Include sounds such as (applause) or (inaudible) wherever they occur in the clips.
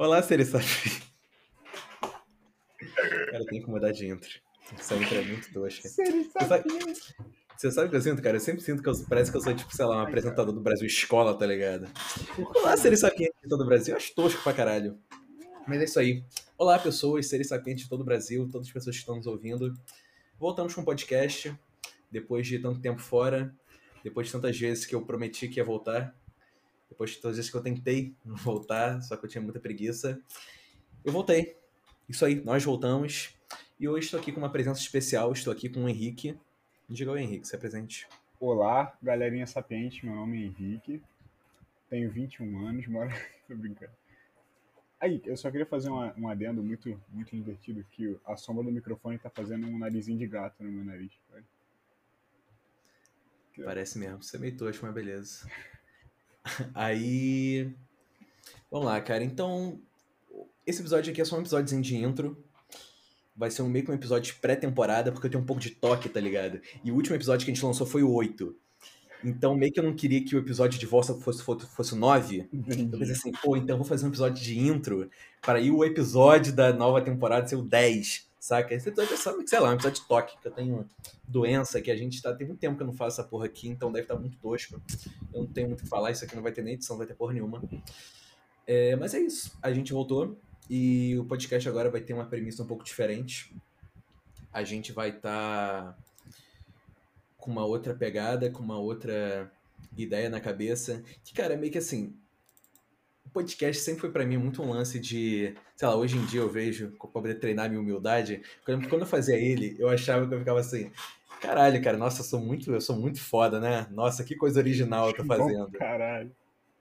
Olá, Sapiens. Cara, tem que mudar de intro. Essa intro é muito tosca. Você sabe, você sabe o que eu sinto, cara? Eu sempre sinto que eu, parece que eu sou, tipo, sei lá, um apresentador do Brasil Escola, tá ligado? Olá, seres sapientes de todo o Brasil. Eu acho tosco pra caralho. Mas é isso aí. Olá, pessoas, seres sapientes de todo o Brasil, todas as pessoas que estão nos ouvindo. Voltamos com um podcast, depois de tanto tempo fora, depois de tantas vezes que eu prometi que ia voltar, depois de todas as vezes que eu tentei (laughs) voltar, só que eu tinha muita preguiça. Eu voltei. Isso aí, nós voltamos. E hoje estou aqui com uma presença especial, estou aqui com o Henrique. Diga oi, Henrique, se apresente. Olá, galerinha sapiente, meu nome é Henrique, tenho 21 anos, (laughs) moro... Tô brincando. Aí, eu só queria fazer uma, um adendo muito, muito divertido, que a sombra do microfone tá fazendo um narizinho de gato no meu nariz. Parece mesmo, você é meio tosco, mas beleza. (laughs) (laughs) Aí. Vamos lá, cara. Então, esse episódio aqui é só um episódio de intro. Vai ser um meio que um episódio pré-temporada, porque eu tenho um pouco de toque, tá ligado? E o último episódio que a gente lançou foi o 8. Então, meio que eu não queria que o episódio de fosse, fosse, fosse o 9. Eu pensei assim, pô, então vou fazer um episódio de intro para ir o episódio da nova temporada ser o 10, saca? Esse episódio é só, sei lá, um episódio de toque, que eu tenho doença que a gente tá. Tem muito tempo que eu não faço essa porra aqui, então deve estar tá muito tosco. Eu não tenho muito o que falar, isso aqui não vai ter nem edição, não vai ter porra nenhuma. É, mas é isso. A gente voltou. E o podcast agora vai ter uma premissa um pouco diferente. A gente vai estar tá com uma outra pegada, com uma outra ideia na cabeça. Que, cara, é meio que assim. Podcast sempre foi para mim muito um lance de. Sei lá, hoje em dia eu vejo, para poder treinar minha humildade. Quando, quando eu fazia ele, eu achava que eu ficava assim. Caralho, cara, nossa, eu sou muito, eu sou muito foda, né? Nossa, que coisa original eu tô (laughs) fazendo. Caralho.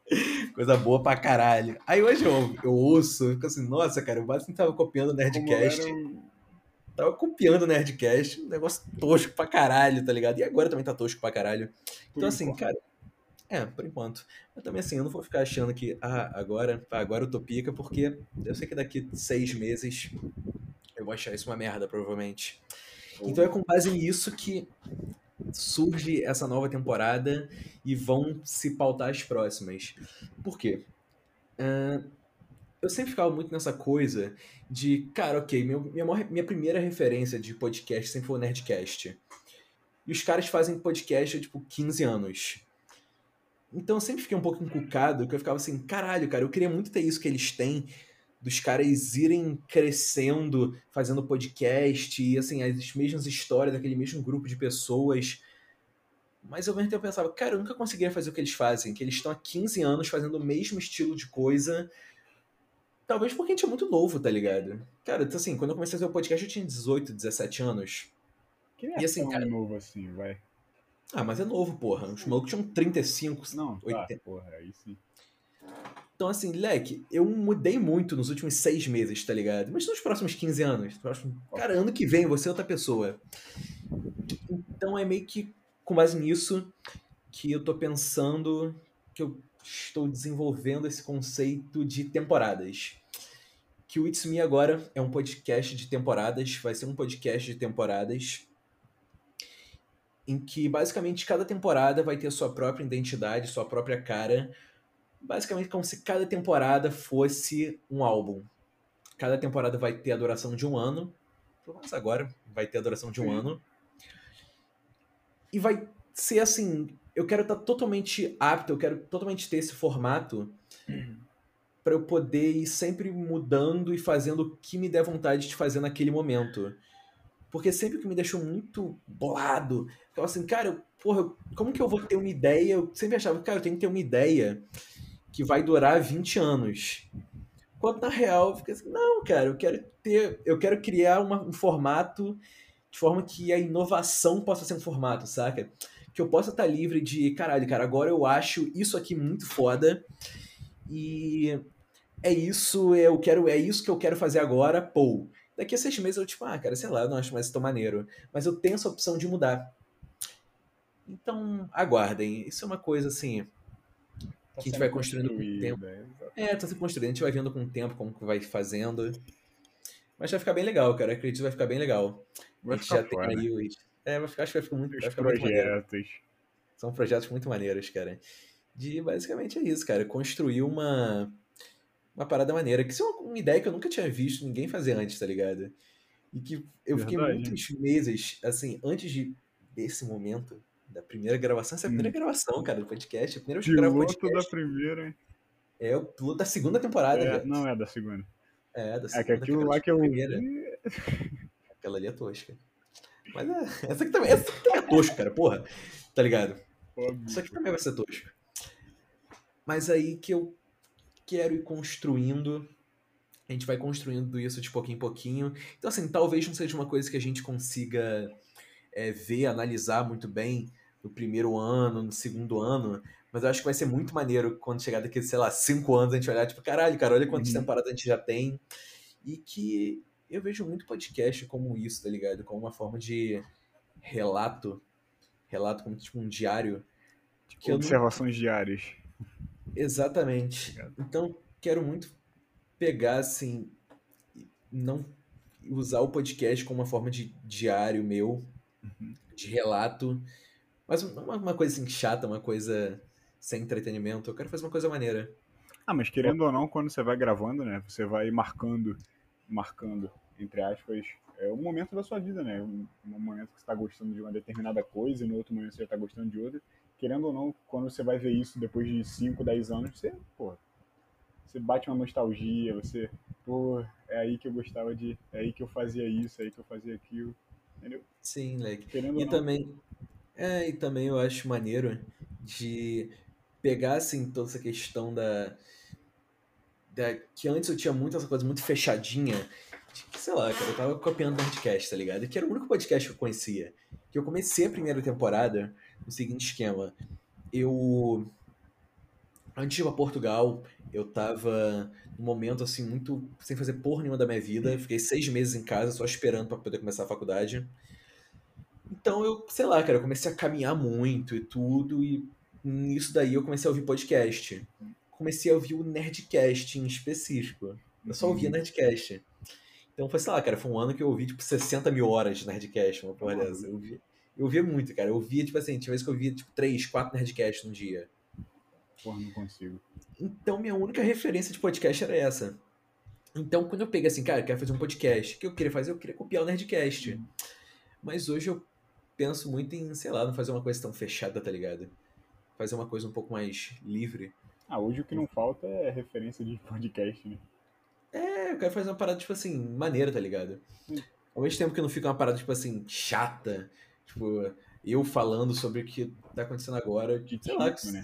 (laughs) Coisa boa pra caralho. Aí hoje eu, eu ouço, eu fico assim, nossa, cara, eu basicamente tava copiando o Nerdcast. Um... Tava copiando o Nerdcast, um negócio tosco pra caralho, tá ligado? E agora também tá tosco pra caralho. Então, assim, cara. É, por enquanto. Mas também assim, eu não vou ficar achando que, ah, agora, agora eu tô pica, porque eu sei que daqui seis meses eu vou achar isso uma merda, provavelmente. Então é com base nisso que surge essa nova temporada e vão se pautar as próximas. Por quê? Uh, eu sempre ficava muito nessa coisa de, cara, ok, meu, minha, minha primeira referência de podcast sempre foi o Nerdcast. E os caras fazem podcast há, tipo, 15 anos. Então eu sempre fiquei um pouco encucado, que eu ficava assim, caralho, cara, eu queria muito ter isso que eles têm, dos caras irem crescendo, fazendo podcast, e assim, as mesmas histórias daquele mesmo grupo de pessoas. Mas ao mesmo tempo eu pensava, cara, eu nunca conseguiria fazer o que eles fazem, que eles estão há 15 anos fazendo o mesmo estilo de coisa. Talvez porque a gente é muito novo, tá ligado? Cara, então, assim, quando eu comecei a fazer o podcast eu tinha 18, 17 anos. Que é e assim, cara, novo assim, vai. Ah, mas é novo, porra. Os malucos tinham 35, Não, 80. Tá, porra, aí sim. Então, assim, leque, eu mudei muito nos últimos seis meses, tá ligado? Mas nos próximos 15 anos. Próximo... Cara, ano que vem você é outra pessoa. Então é meio que com base nisso que eu tô pensando que eu estou desenvolvendo esse conceito de temporadas. Que o It's Me agora é um podcast de temporadas, vai ser um podcast de temporadas em que basicamente cada temporada vai ter sua própria identidade, sua própria cara, basicamente como se cada temporada fosse um álbum. Cada temporada vai ter a duração de um ano. Pelo menos agora vai ter a duração de um Sim. ano. E vai ser assim. Eu quero estar totalmente apto, eu quero totalmente ter esse formato uhum. para eu poder ir sempre mudando e fazendo o que me der vontade de fazer naquele momento. Porque sempre que me deixou muito bolado, ficava assim, cara, porra, como que eu vou ter uma ideia? Eu sempre achava, cara, eu tenho que ter uma ideia que vai durar 20 anos. Quando na real, fica assim, não, cara, eu quero ter, eu quero criar uma, um formato de forma que a inovação possa ser um formato, saca? Que eu possa estar livre de, caralho, cara, agora eu acho isso aqui muito foda e é isso, eu quero, é isso que eu quero fazer agora, pô. Daqui a seis meses eu, tipo, ah, cara, sei lá, eu não acho mais tão maneiro. Mas eu tenho essa opção de mudar. Então, aguardem. Isso é uma coisa, assim, Tá que a gente vai construindo com o tempo. É, tá se construindo, a gente vai vendo com o tempo como que vai fazendo. Mas vai ficar bem legal, cara. acredito que vai ficar bem legal. Vai a gente já tem aí os. É, vai ficar, acho que vai ficar muito, vai ficar projetos. muito. São projetos muito maneiros, cara. De basicamente é isso, cara. Construir uma, uma parada maneira. Que isso é uma, ideia que eu nunca tinha visto ninguém fazer antes, tá ligado? E que eu fiquei Verdade. muitos meses, assim, antes de desse momento, da primeira gravação. Essa é a primeira gravação, cara, do podcast. A primeira vez que eu gravo Hum. Piloto da podcast. primeira? É o piloto da segunda temporada, É, não é da segunda. É, da É segunda. que aquilo lá que eu primeira. vi. (laughs) Aquela ali é tosca. Mas é, essa aqui também, essa aqui também é tosca, cara, porra. Tá ligado? Óbvio. Isso aqui também vai ser tosco. Mas aí que eu quero ir construindo. A gente vai construindo isso de pouquinho em pouquinho. Então, assim, talvez não seja uma coisa que a gente consiga é, ver, analisar muito bem no primeiro ano, no segundo ano. Mas eu acho que vai ser muito maneiro quando chegar daqui, sei lá, cinco anos, a gente olhar, tipo, caralho, cara, olha quantas Uhum. temporadas a gente já tem. E que eu vejo muito podcast como isso, tá ligado? Como uma forma de relato. Relato como tipo um diário. Que eu não- Observações diárias. Exatamente. Obrigado. Então, quero muito pegar, assim, não usar o podcast como uma forma de diário meu, Uhum. de relato, mas não uma, uma coisa assim chata, uma coisa sem entretenimento. Eu quero fazer uma coisa maneira. Ah, mas querendo ou não, quando você vai gravando, né? Você vai marcando, marcando, entre aspas, é um momento da sua vida, né? Um, um momento que você tá gostando de uma determinada coisa e no outro momento você já tá gostando de outra. Querendo ou não, quando você vai ver isso depois de 5, 10 anos, você, pô, você bate uma nostalgia, você, pô, é aí que eu gostava de, é aí que eu fazia isso, é aí que eu fazia aquilo, entendeu? Sim, leque. Querendo E ou não. também, é, e também eu acho maneiro de pegar, assim, toda essa questão da, da- que antes eu tinha muito essa coisa muito fechadinha, de que, sei lá, cara, eu tava copiando o Nerdcast, tá ligado? Que era o único podcast que eu conhecia. Que eu comecei a primeira temporada no seguinte esquema. Eu, antes de ir pra Portugal, eu tava num momento, assim, muito sem fazer porra nenhuma da minha vida. Fiquei seis meses em casa só esperando pra poder começar a faculdade. Então eu, sei lá, cara, eu comecei a caminhar muito e tudo, e nisso daí eu comecei a ouvir podcast. Comecei a ouvir o Nerdcast em específico. Eu só ouvia Nerdcast. Então foi, sei lá, cara, foi um ano que eu ouvi, tipo, 60 mil horas de Nerdcast, uma porra dessa. Eu ouvia, eu ouvia muito, cara. Eu ouvia, tipo assim, tinha vezes que eu ouvia, tipo, 3, 4 Nerdcasts num dia. Porra, não consigo. Então minha única referência de podcast era essa. Então quando eu peguei assim, cara, eu quero fazer um podcast, o que eu queria fazer? Eu queria copiar o Nerdcast. Mas hoje eu penso muito em, sei lá, não fazer uma coisa tão fechada, tá ligado? Fazer uma coisa um pouco mais livre. Ah, hoje o que não falta é referência de podcast, né? É, eu quero fazer uma parada, tipo assim, maneira, tá ligado? Sim. Ao mesmo tempo que não fica uma parada, tipo assim, chata. Tipo, eu falando sobre o que tá acontecendo agora. De sei lá, tipo, né?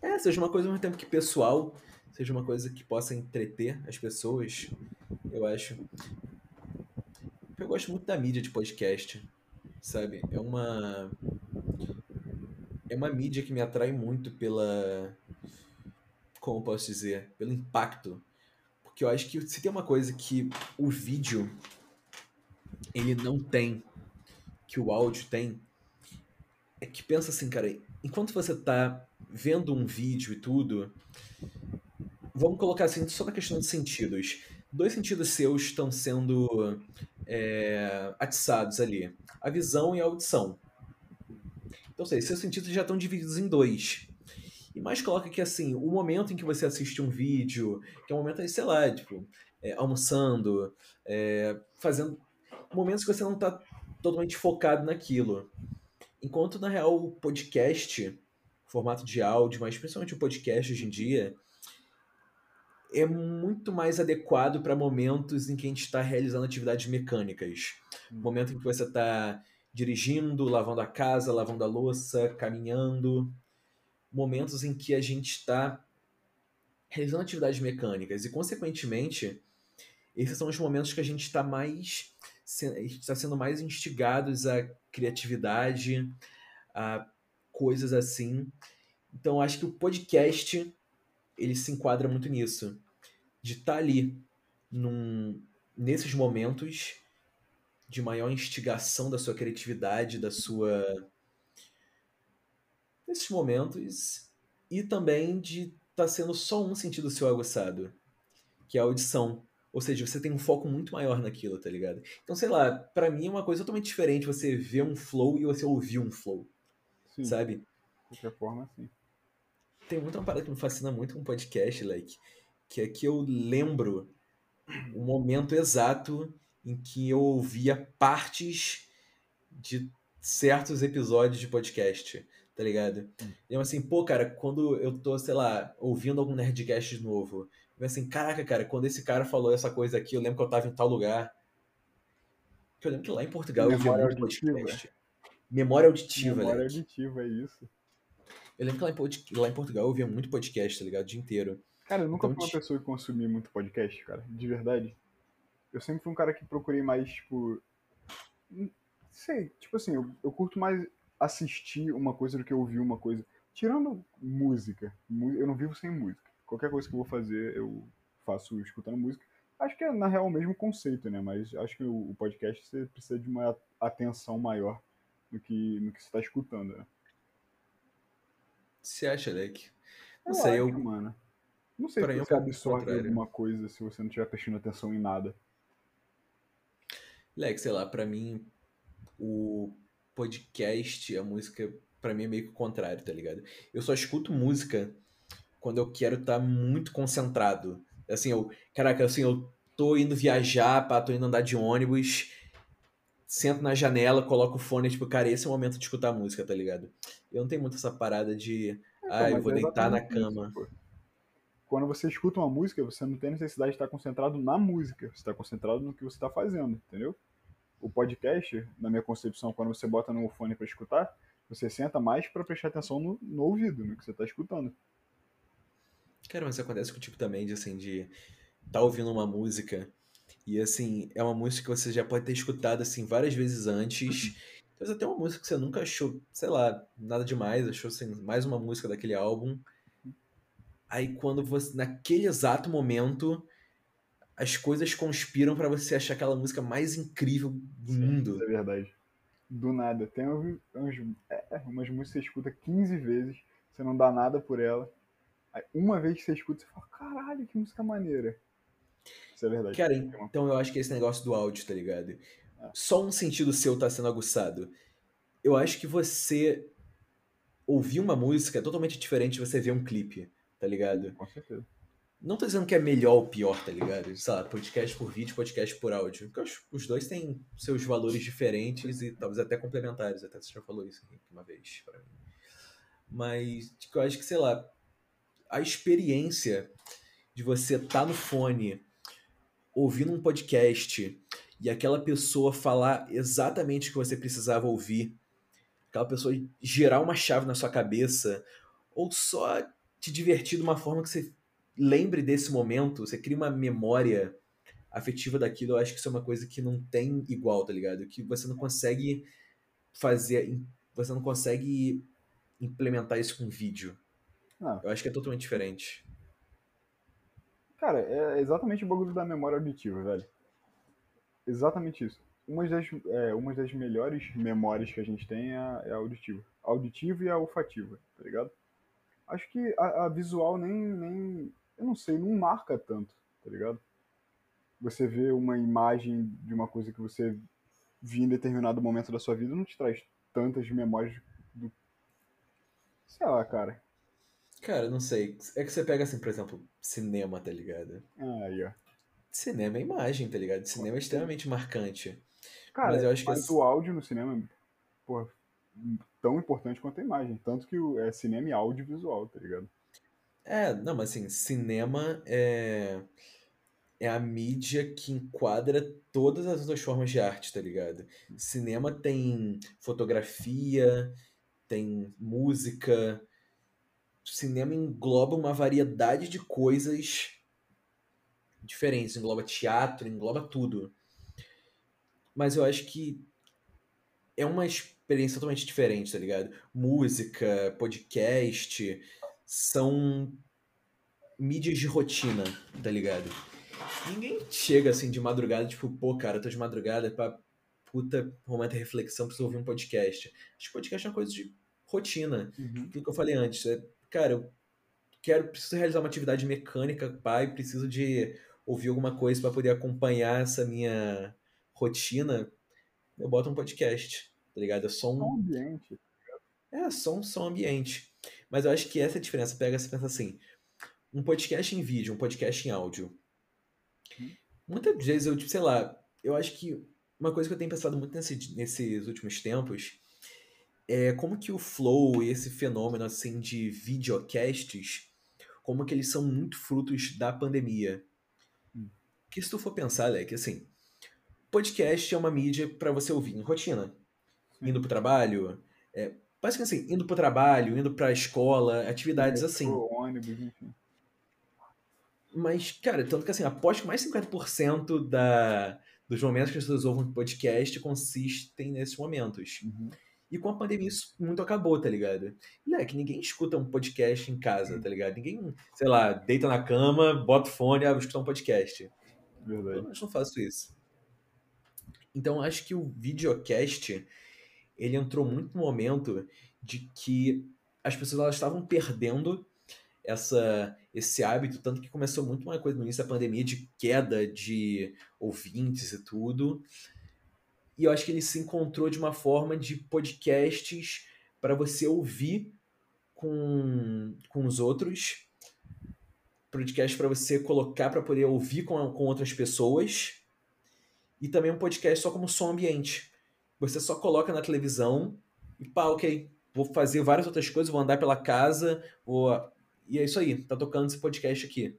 É, seja uma coisa ao mesmo tempo que pessoal, seja uma coisa que possa entreter as pessoas, eu acho. Eu gosto muito da mídia de podcast, sabe? É uma. É uma mídia que me atrai muito pela. Como posso dizer? Pelo impacto. Porque eu acho que se tem uma coisa que o vídeo ele não tem, que o áudio tem, é que pensa assim, cara, enquanto você tá vendo um vídeo e tudo, vamos colocar assim, só na questão de sentidos. Dois sentidos seus estão sendo é, atiçados ali: a visão e a audição. Então, seja, seus sentidos já estão divididos em dois. E mais coloca que assim, o momento em que você assiste um vídeo, que é um momento aí, sei lá, tipo, é, almoçando, é, fazendo. Momentos que você não tá totalmente focado naquilo. Enquanto, na real, o podcast, formato de áudio, mas principalmente o podcast hoje em dia, é muito mais adequado para momentos em que a gente está realizando atividades mecânicas. Momento em que você está dirigindo, lavando a casa, lavando a louça, caminhando. Momentos em que a gente está realizando atividades mecânicas. E, consequentemente, esses são os momentos que a gente está mais está sendo mais instigados à criatividade, a coisas assim. Então acho que o podcast ele se enquadra muito nisso, de estar ali num, nesses momentos de maior instigação da sua criatividade, da sua nesses momentos e também de estar sendo só um sentido seu aguçado, que é a audição. Ou seja, você tem um foco muito maior naquilo, tá ligado? Então, sei lá, pra mim é uma coisa totalmente diferente você ver um flow e você ouvir um flow, Sim, sabe? de qualquer forma, sim. Tem muita parada que me fascina muito com podcast, like, que é que eu lembro o momento exato em que eu ouvia partes de certos episódios de podcast, tá ligado? Hum. E eu assim, pô, cara, quando eu tô, sei lá, ouvindo algum Nerdcast novo, eu assim, caraca, cara, quando esse cara falou essa coisa aqui, eu lembro que eu tava em tal lugar. Eu lembro que lá em Portugal eu ouvia Memória muito auditiva. podcast. Memória auditiva, Memória Leque. auditiva, é isso. Eu lembro que lá em, lá em Portugal eu ouvia muito podcast, tá ligado? O dia inteiro. Cara, eu nunca Então, fui uma ti- pessoa que consumia muito podcast, cara, de verdade. Eu sempre fui um cara que procurei mais, tipo. Não sei, tipo assim, eu, eu curto mais assistir uma coisa do que ouvir uma coisa. Tirando música, eu não vivo sem música. Qualquer coisa que eu vou fazer, eu faço escutando música. Acho que é, na real, o mesmo conceito, né? Mas acho que o, podcast você precisa de uma atenção maior no que, no que você está escutando, né? Você acha, Leque? Não Eu sei, eu, acho, mano. Não sei Pra se é você absorve contrário. alguma coisa se você não estiver prestando atenção em nada. Leque, sei lá, pra mim, o podcast, a música, pra mim é meio que o contrário, tá ligado? Eu só escuto música quando eu quero estar muito concentrado. Assim, eu, caraca, assim, eu tô indo viajar, pá, tô indo andar de ônibus, sento na janela, coloco o fone, tipo, cara, esse é o momento de escutar música, tá ligado? Eu não tenho muito essa parada de, ah, eu vou é deitar na isso, cama. pô. Quando você escuta uma música, você não tem necessidade de estar concentrado na música, você está concentrado no que você está fazendo, entendeu? O podcast, na minha concepção, quando você bota no fone para escutar, você senta mais para prestar atenção no, no ouvido, no que você está escutando. Cara, mas acontece contigo também, de assim, de tá ouvindo uma música e assim, é uma música que você já pode ter escutado assim várias vezes antes. Talvez até uma música que você nunca achou, sei lá, nada demais, achou assim, mais uma música daquele álbum. Aí quando você, naquele exato momento, as coisas conspiram pra você achar aquela música mais incrível do Isso mundo. é verdade. Do nada. Tem uns, uns- é, umas músicas que você escuta 15 vezes, você não dá nada por ela. Aí, uma vez que você escuta, você fala, caralho, que música maneira. Isso é verdade. Cara, então eu acho que esse negócio do áudio, tá ligado? É. Só um sentido seu tá sendo aguçado. Eu acho que você ouvir uma música é totalmente diferente de você ver um clipe, tá ligado? Com certeza. Não tô dizendo que é melhor ou pior, tá ligado? Sei lá, podcast por vídeo, podcast por áudio. Porque que os dois têm seus valores diferentes e talvez até complementares. Até você já falou isso uma vez pra mim. Mas tipo, eu acho que, sei lá, a experiência de você estar no fone ouvindo um podcast e aquela pessoa falar exatamente o que você precisava ouvir, aquela pessoa gerar uma chave na sua cabeça, ou só te divertir de uma forma que você lembre desse momento, você cria uma memória afetiva daquilo, eu acho que isso é uma coisa que não tem igual, tá ligado? Que você não consegue fazer, você não consegue implementar isso com vídeo. Ah, Eu acho que é totalmente diferente. Cara, é exatamente o bagulho da memória auditiva, velho. Exatamente isso. Uma das, é, uma das melhores memórias que a gente tem é a, é a auditiva. A auditiva e a olfativa, tá ligado? Acho que a, a visual nem, nem. Eu não sei, não marca tanto, tá ligado? Você vê uma imagem de uma coisa que você viu em determinado momento da sua vida não te traz tantas memórias do. Sei lá, cara. Cara, não sei. É que você pega assim, por exemplo, cinema, tá ligado? Ah, aí, ó. Cinema é imagem, tá ligado? Cinema é extremamente marcante. Cara, Mas eu acho que mas esse- o áudio no cinema é porra, tão importante quanto a imagem. Tanto que o- é cinema e audiovisual, tá ligado? É, não, mas assim, cinema é, é a mídia que enquadra todas as outras formas de arte, tá ligado? Cinema tem fotografia, tem música. Cinema engloba uma variedade de coisas diferentes, engloba teatro, engloba tudo. Mas eu acho que é uma experiência totalmente diferente, tá ligado? Música, podcast, são mídias de rotina, tá ligado? Ninguém chega assim de madrugada, tipo, pô, cara, tô de madrugada pra puta momento de reflexão, preciso ouvir um podcast. Acho que podcast é uma coisa de rotina. Aquilo que eu falei antes, é, cara, eu quero, preciso realizar uma atividade mecânica, pai, preciso de ouvir alguma coisa pra poder acompanhar essa minha rotina. Eu boto um podcast, tá ligado? É só um um, ambiente. é só um som ambiente. Mas eu acho que essa é a diferença. Pega e pensa assim, um podcast em vídeo, um podcast em áudio. Muitas vezes eu, tipo, sei lá, eu acho que uma coisa que eu tenho pensado muito nesse, nesses últimos tempos é como que o flow e esse fenômeno assim de videocasts, como que eles são muito frutos da pandemia. Hum. Que se tu for pensar, Leque, assim, podcast é uma mídia para você ouvir em rotina, indo pro trabalho, é, basicamente assim, indo pro trabalho, indo pra escola, atividades assim. ônibus, enfim. Mas, cara, tanto que assim, aposto que mais 50% da, dos momentos que as pessoas ouvem podcast consistem nesses momentos. Uhum. E com a pandemia isso muito acabou, tá ligado? E é que ninguém escuta um podcast em casa, tá ligado? Ninguém, sei lá, deita na cama, bota o fone e ah, vou escutar um podcast. Verdade. Eu não faço isso. Então acho que o videocast ele entrou muito no momento de que as pessoas elas estavam perdendo essa esse hábito, tanto que começou muito uma coisa no início da pandemia de queda de ouvintes e tudo. E eu acho que ele se encontrou de uma forma de podcasts para você ouvir com, com os outros. Podcast para você colocar para poder ouvir com, com outras pessoas. E também um podcast só como som ambiente. Você só coloca na televisão e pá, ok. Vou fazer várias outras coisas, vou andar pela casa, vou... e é isso aí, tá tocando esse podcast aqui.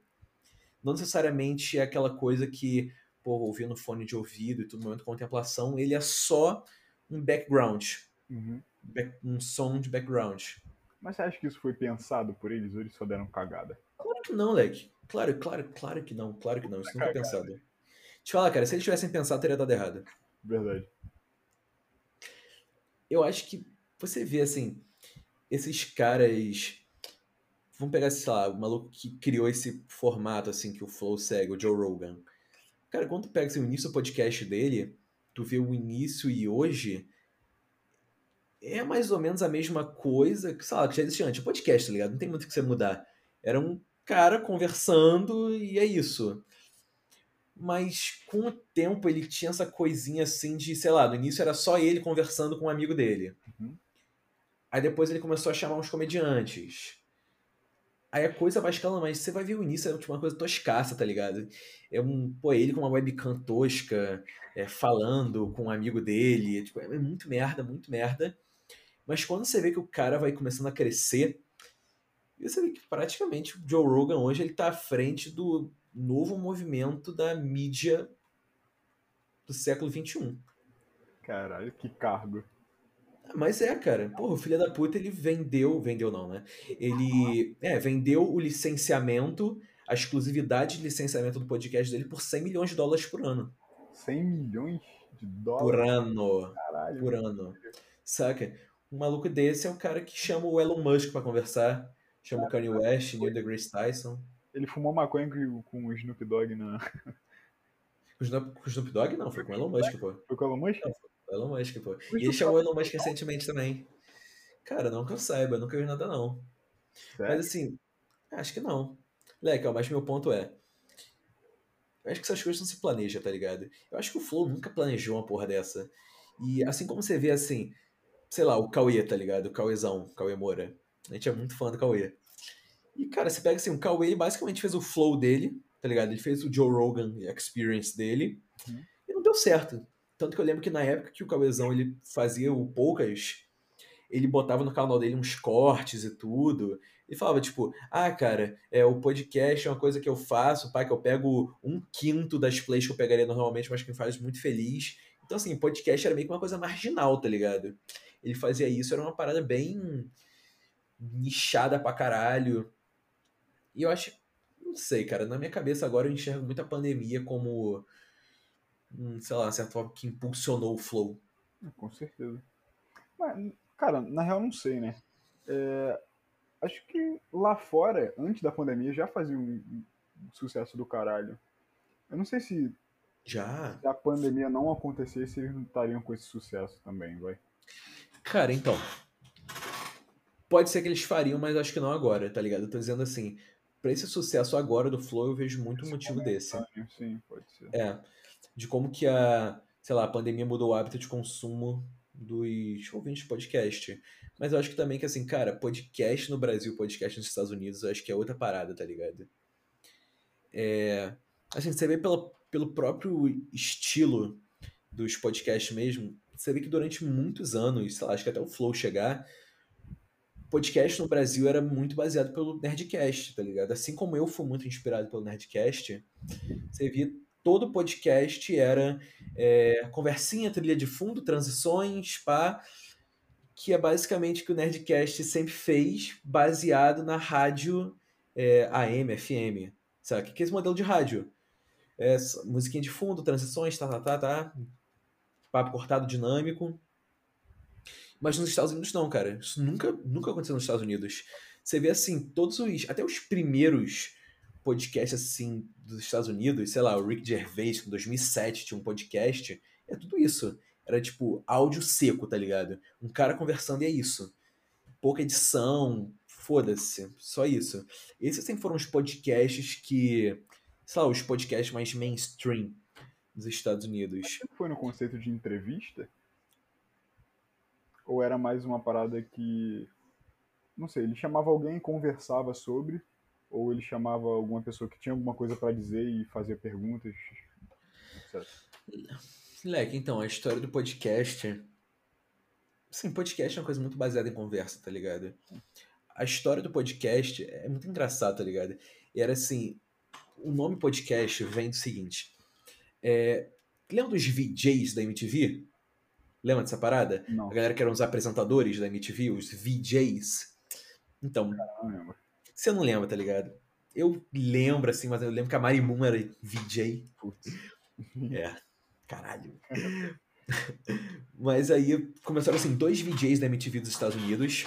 Não necessariamente é aquela coisa que pô, ouvir no fone de ouvido e tudo, momento de contemplação, ele é só um background. Uhum. Um som de background. Mas você acha que isso foi pensado por eles ou eles só deram cagada? Claro que não, Leque. Claro, claro, claro que não. Claro que não. Isso não foi pensado. Deixa eu falar, cara, se eles tivessem pensado, teria dado errado. Verdade. Eu acho que você vê, assim, esses caras. Vamos pegar, sei lá, o maluco que criou esse formato, assim, que o Flow segue, o Joe Rogan. Cara, quando tu pega assim, o início do podcast dele, tu vê o início e hoje, é mais ou menos a mesma coisa que, sei lá, que já existia antes. O podcast, tá ligado? Não tem muito o que você mudar. Era um cara conversando e é isso. Mas com o tempo ele tinha essa coisinha assim de, sei lá, no início era só ele conversando com um amigo dele. Uhum. Aí depois ele começou a chamar uns comediantes. Aí a coisa vai escalando, mas você vai ver o início, é tipo uma coisa toscaça, tá ligado? É um, pô, ele com uma webcam tosca, é, falando com um amigo dele, é, tipo, é muito merda, muito merda. Mas quando você vê que o cara vai começando a crescer, você vê que praticamente o Joe Rogan hoje ele tá à frente do novo movimento da mídia do século XXI. Caralho, que cargo. Mas é, cara. Porra, o filho da puta, ele vendeu. Vendeu não, né? Ele. É, vendeu o licenciamento, a exclusividade de licenciamento do podcast dele por 100 milhões de dólares por ano. 100 milhões de dólares? Por ano. Caralho. Por ano. Saca? Um maluco desse é o cara que chama o Elon Musk pra conversar. Chama o Kanye West, Neil deGrasse Tyson. Ele fumou maconha com o Snoop Dogg na. Com o Snoop Dogg não, foi com o Elon Musk, pô. Foi com o Elon Musk? Não, o Elon Musk, pô. E ele chamou o Elon Musk recentemente também. Cara, não que eu saiba, nunca vi nada não. Sério? Mas assim, acho que não. Legal, mas meu ponto é. Eu acho que essas coisas não se planejam, tá ligado? Eu acho que o Flow nunca planejou uma porra dessa. E assim como você vê assim, sei lá, o Cauê, tá ligado? O Cauêzão, Cauê Moura. A gente é muito fã do Cauê. E, cara, você pega assim, o Cauê basicamente fez o flow dele, tá ligado? Ele fez o Joe Rogan Experience dele. Uhum. E não deu certo. Tanto que eu lembro que na época que o Cauêzão ele fazia o Poucas, ele botava no canal dele uns cortes e tudo. E falava, tipo, ah, cara, é, o podcast é uma coisa que eu faço, pá, que eu pego um quinto das plays que eu pegaria normalmente, mas que me faz muito feliz. Então, assim, podcast era meio que uma coisa marginal, tá ligado? Ele fazia isso, era uma parada bem nichada pra caralho. E eu acho, não sei, cara, na minha cabeça agora eu enxergo muito a pandemia como, sei lá, certa forma que impulsionou o flow. Com certeza. Mas, cara, na real não sei, né? É, acho que lá fora, antes da pandemia, já fazia um, um sucesso do caralho. Eu não sei se, Já? se a pandemia não acontecesse, eles não estariam com esse sucesso também, vai. Cara, então. Pode ser que eles fariam, mas acho que não agora, tá ligado? Eu tô dizendo assim, pra esse sucesso agora do Flow, eu vejo muito Esse motivo desse. Sim, pode ser. É. De como que a, sei lá, a pandemia mudou o hábito de consumo dos ouvintes de podcast. Mas eu acho que também que, assim, cara, podcast no Brasil, podcast nos Estados Unidos, eu acho que é outra parada, tá ligado? É, assim, você vê pela, pelo próprio estilo dos podcasts mesmo, você vê que durante muitos anos, sei lá, acho que até o Flow chegar, podcast no Brasil era muito baseado pelo Nerdcast, tá ligado? Assim como eu fui muito inspirado pelo Nerdcast, você via todo podcast era é, conversinha, trilha de fundo, transições, pá, que é basicamente o que o Nerdcast sempre fez, baseado na rádio é, AM, FM, sabe? Que é esse modelo de rádio. É, musiquinha de fundo, transições, tá, tá, tá, tá, papo cortado, dinâmico. Mas nos Estados Unidos não, cara. Isso nunca, nunca aconteceu nos Estados Unidos. Você vê assim, todos os. Até os primeiros podcasts assim dos Estados Unidos, sei lá, o Rick Gervais, em 2007 tinha um podcast. É tudo isso. Era tipo áudio seco, tá ligado? Um cara conversando e é isso. Pouca edição, foda-se, só isso. Esses sempre foram os podcasts que. Sei lá, os podcasts mais mainstream dos Estados Unidos. Foi no conceito de entrevista? Ou era mais uma parada que. Não sei, ele chamava alguém e conversava sobre, ou ele chamava alguma pessoa que tinha alguma coisa para dizer e fazia perguntas. Leque, então, a história do podcast. Sim, podcast é uma coisa muito baseada em conversa, tá ligado? A história do podcast é muito engraçada, tá ligado? E era assim: o nome podcast vem do seguinte. É, lembra dos VJs da MTV? Lembra dessa parada? Não. A galera que eram os apresentadores da MTV, os VJs. Então, Caramba. você não lembra, tá ligado? Eu lembro, assim, mas eu lembro que a Mari Moon era VJ. Putz. É, caralho. (laughs) (laughs) Mas aí começaram, assim, dois VJs da MTV dos Estados Unidos.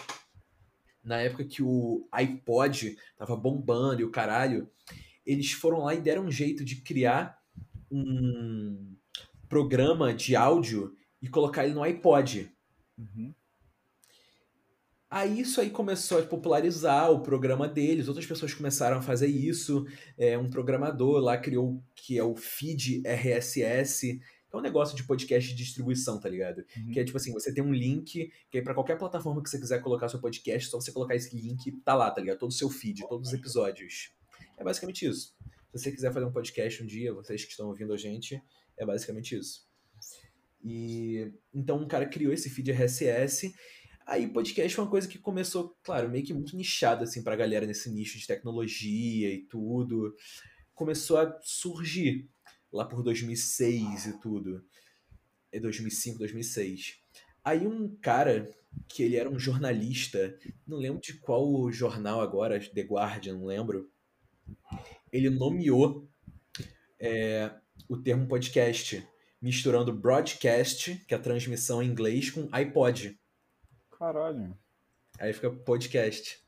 Na época que o iPod tava bombando e o caralho, eles foram lá e deram um jeito de criar um programa de áudio e colocar ele no iPod. Uhum. Aí isso aí começou a popularizar o programa deles, outras pessoas começaram a fazer isso. É, um programador lá criou que é o Feed RSS, que é um negócio de podcast de distribuição, tá ligado? Uhum. Que é tipo assim, você tem um link, que aí pra qualquer plataforma que você quiser colocar seu podcast, só você colocar esse link, tá lá, tá ligado? Todo o seu feed, todos os episódios. É basicamente isso. Se você quiser fazer um podcast um dia, vocês que estão ouvindo a gente, é basicamente isso. E então um cara criou esse feed RSS. Aí podcast foi uma coisa que começou, claro, meio que muito nichada assim pra galera nesse nicho de tecnologia e tudo. Começou a surgir lá por 2006 e tudo. É 2005, 2006. Aí um cara que ele era um jornalista, não lembro de qual jornal agora, The Guardian, não lembro. Ele nomeou é, o termo podcast, misturando broadcast, que é a transmissão em inglês, com iPod. Caralho. Aí fica podcast.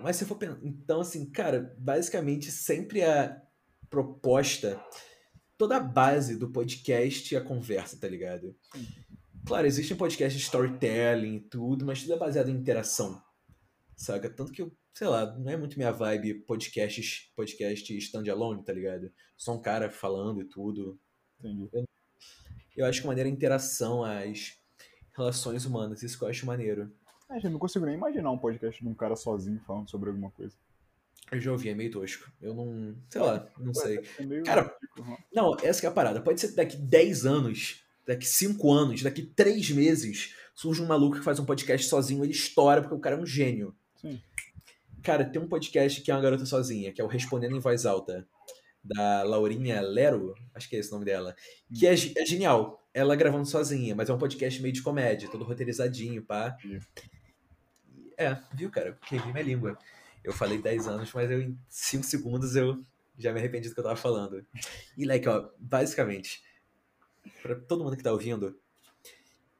Mas se for pensar. Então, assim, cara, basicamente sempre a proposta, toda a base do podcast é a conversa, tá ligado? Claro, existem podcasts de storytelling e tudo, mas tudo é baseado em interação. Saca? Tanto que eu, sei lá, não é muito minha vibe podcast, podcast standalone, tá ligado? Só um cara falando e tudo. Entendi. Eu acho que maneira é a interação, as relações humanas, isso que eu acho maneiro. É, gente, não consigo nem imaginar um podcast de um cara sozinho falando sobre alguma coisa. Eu já ouvi, é meio tosco. Eu não. Sei lá, não sei. É meio Cara, né? Não, essa que é a parada. Pode ser que daqui 10 anos, daqui 5 anos, daqui 3 meses, surge um maluco que faz um podcast sozinho, ele estoura porque o cara é um gênio. Sim. Cara, tem um podcast que é uma garota sozinha, que é o Respondendo em Voz Alta, da Laurinha Lero, acho que é esse o nome dela, que é, ge- é genial. Ela gravando sozinha, mas é um podcast meio de comédia, todo roteirizadinho, pá. É, viu, cara? Queimei minha língua. Eu falei 10 anos, mas eu, em 5 segundos eu já me arrependi do que eu tava falando. E, like, ó, basicamente, pra todo mundo que tá ouvindo,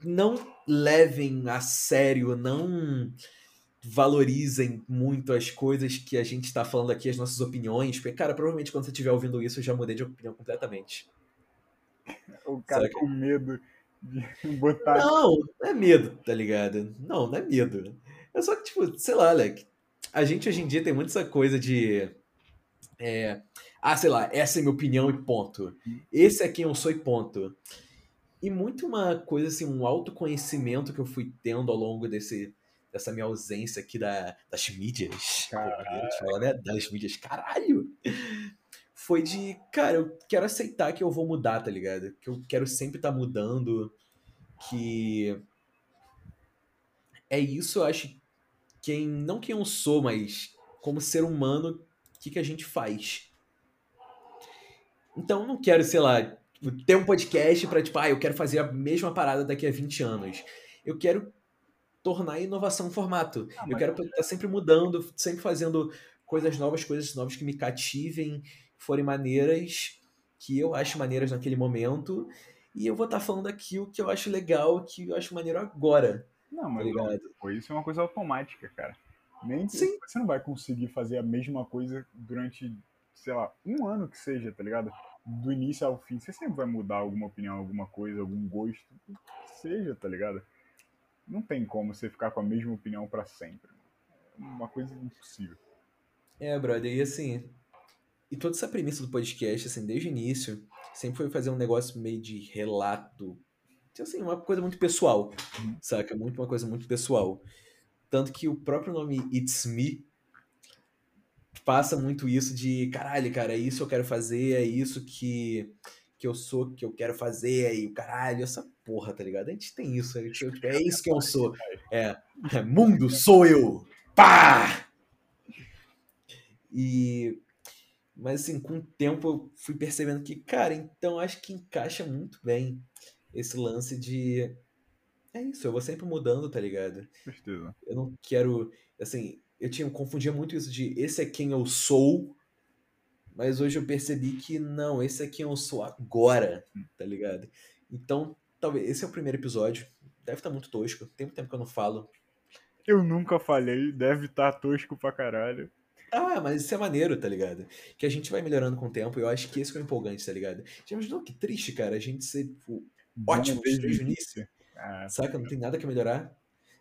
não levem a sério, não valorizem muito as coisas que a gente tá falando aqui, as nossas opiniões, porque, cara, provavelmente quando você estiver ouvindo isso, eu já mudei de opinião completamente. O cara com medo de (laughs) botar. Não, não é medo, tá ligado? Não, não é medo. É só que, tipo, sei lá, Leque. A gente hoje em dia tem muito essa coisa de. é, ah, sei lá, essa é minha opinião e ponto. Esse é quem eu sou e ponto. E muito uma coisa assim, um autoconhecimento que eu fui tendo ao longo desse, dessa minha ausência aqui da, das mídias. Caralho. Fala, né? Das mídias, caralho! Foi de, cara, eu quero aceitar que eu vou mudar, tá ligado? Que eu quero sempre estar tá mudando, que é isso, eu acho, quem não quem eu sou, mas como ser humano, o que, que a gente faz. Então, não quero, sei lá, tipo, ter um podcast para tipo, ah, eu quero fazer a mesma parada daqui a 20 anos. Eu quero tornar a inovação um formato. Ah, eu quero estar tá sempre mudando, sempre fazendo coisas novas, coisas novas que me cativem, forem maneiras que eu acho maneiras naquele momento. E eu vou estar tá falando aquilo que eu acho legal, que eu acho maneiro agora. Não, tá mas tá isso é uma coisa automática, cara. Nem Sim. você não vai conseguir fazer a mesma coisa durante, sei lá, um ano que seja, tá ligado? Do início ao fim. Você sempre vai mudar alguma opinião, alguma coisa, algum gosto, que seja, tá ligado? Não tem como você ficar com a mesma opinião para sempre. É uma coisa impossível. É, brother, e assim. E toda essa premissa do podcast, assim, desde o início, sempre foi fazer um negócio meio de relato assim, uma coisa muito pessoal, uhum. saca? Muito uma coisa muito pessoal. Tanto que o próprio nome It's Me passa muito isso de, caralho, cara, é isso que eu quero fazer, é isso que, que eu sou, que eu quero fazer, aí o caralho, essa porra, tá ligado? A gente tem isso, gente, tipo, (laughs) é isso que eu sou. É, é mundo sou eu. Pá! E mas assim, com o tempo eu fui percebendo que, cara, então acho que encaixa muito bem esse lance de. É isso, eu vou sempre mudando, tá ligado? Certeza. Eu não quero. Assim, eu tinha, eu confundia muito isso de esse é quem eu sou, mas hoje eu percebi que não, esse é quem eu sou agora, tá ligado? Então, talvez. Esse é o primeiro episódio. Deve estar tá muito tosco. Tem muito tempo que eu não falo. Eu nunca falei, deve estar tá tosco pra caralho. Ah, mas isso é maneiro, tá ligado? Que a gente vai melhorando com o tempo. Eu acho que esse é o empolgante, tá ligado? Já imaginou que triste, cara, a gente ser tipo, ótimo desde o início. Ah, Saca? Não tem nada que melhorar.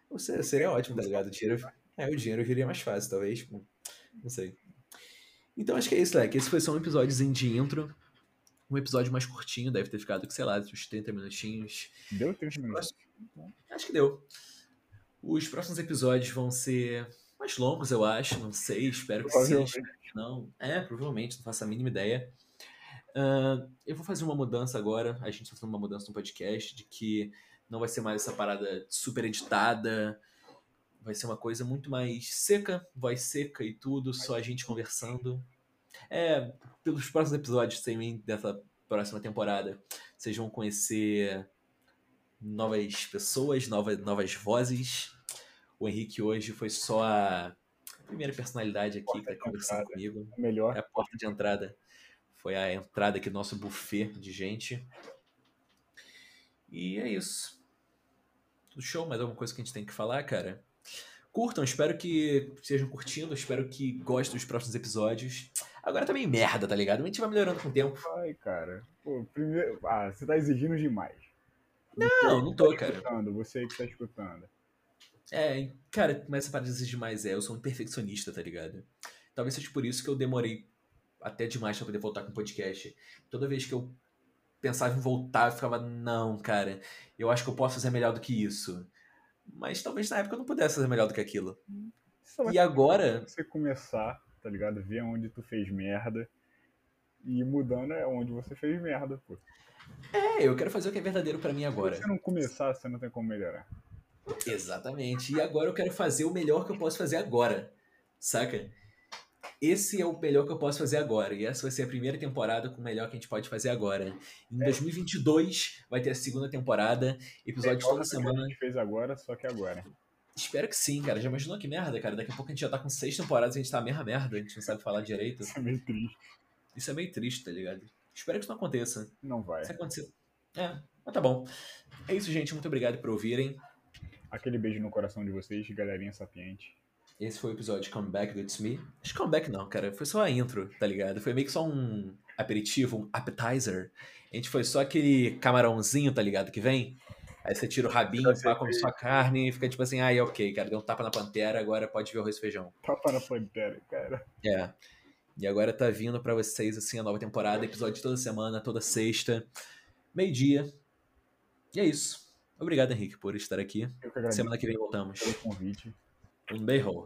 Você, seria ótimo, tá ligado? O dinheiro, é, o dinheiro viria mais fácil, talvez. Tipo, não sei. Então acho que é isso, Leque. Esse foi só um episódiozinho de intro. Um episódio mais curtinho, deve ter ficado, sei lá, uns 30 minutinhos. Deu 30 minutos? Acho que deu. Os próximos episódios vão ser mais longos, eu acho. Não sei, espero que sim. Não, é, provavelmente, não faço a mínima ideia. Uh, eu vou fazer uma mudança agora. A gente está fazendo uma mudança no podcast de que não vai ser mais essa parada super editada. Vai ser uma coisa muito mais seca, voz seca e tudo, só a gente conversando. É, pelos próximos episódios também dessa próxima temporada, vocês vão conhecer novas pessoas, novas, novas vozes. O Henrique hoje foi só a primeira personalidade aqui que está conversando comigo. Melhor. É a porta de entrada. Foi a entrada aqui do nosso buffet de gente. E é isso. Tudo show? Mais alguma coisa que a gente tem que falar, cara? Curtam, espero que estejam curtindo, espero que gostem dos próximos episódios. Agora tá meio merda, tá ligado? A gente vai melhorando com o tempo. Ai, cara. Pô, primeiro... Ah, você tá exigindo demais. Não, não tô, tá cara. Escutando, você aí que tá escutando. É, cara, começa a parar de exigir demais. É, eu sou um perfeccionista, tá ligado? Talvez seja por isso que eu demorei até demais para poder voltar com o podcast. Toda vez que eu pensava em voltar, eu ficava, não, cara, eu acho que eu posso fazer melhor do que isso. Mas talvez na época eu não pudesse fazer melhor do que aquilo. E agora. Você começar, tá ligado? Ver onde tu fez merda. E mudando é onde você fez merda, pô. É, eu quero fazer o que é verdadeiro para mim agora. Se você não começar, você não tem como melhorar. Exatamente. E agora eu quero fazer o melhor que eu posso fazer agora. Saca? Esse é o melhor que eu posso fazer agora. E essa vai ser a primeira temporada com o melhor que a gente pode fazer agora. Em é. 2022 vai ter a segunda temporada, episódios toda semana. a gente fez agora, só que agora. Espero que sim, cara. Já imaginou que merda, cara? Daqui a pouco a gente já tá com seis temporadas e a gente tá a mesma merda, a gente não sabe falar direito. Isso é meio triste. Isso é meio triste, tá ligado? Espero que isso não aconteça. Não vai. Se acontecer. É, mas tá bom. É isso, gente. Muito obrigado por ouvirem. Aquele beijo no coração de vocês, galerinha sapiente. Esse foi o episódio de Comeback do It's Me. Acho que comeback não, cara. Foi só a intro, tá ligado? Foi meio que só um aperitivo, um appetizer. A gente foi só aquele camarãozinho, tá ligado? Que vem. Aí você tira o rabinho, pá, come sua carne e fica tipo assim, ai, ok, cara, deu um tapa na pantera, agora pode ver o arroz e feijão. Tapa na pantera, cara. É. E agora tá vindo para vocês, assim, a nova temporada, episódio toda semana, toda sexta, meio-dia. E é isso. Obrigado, Henrique, por estar aqui. Eu que agradeço Semana que vem voltamos. pelo convite. Um beijo.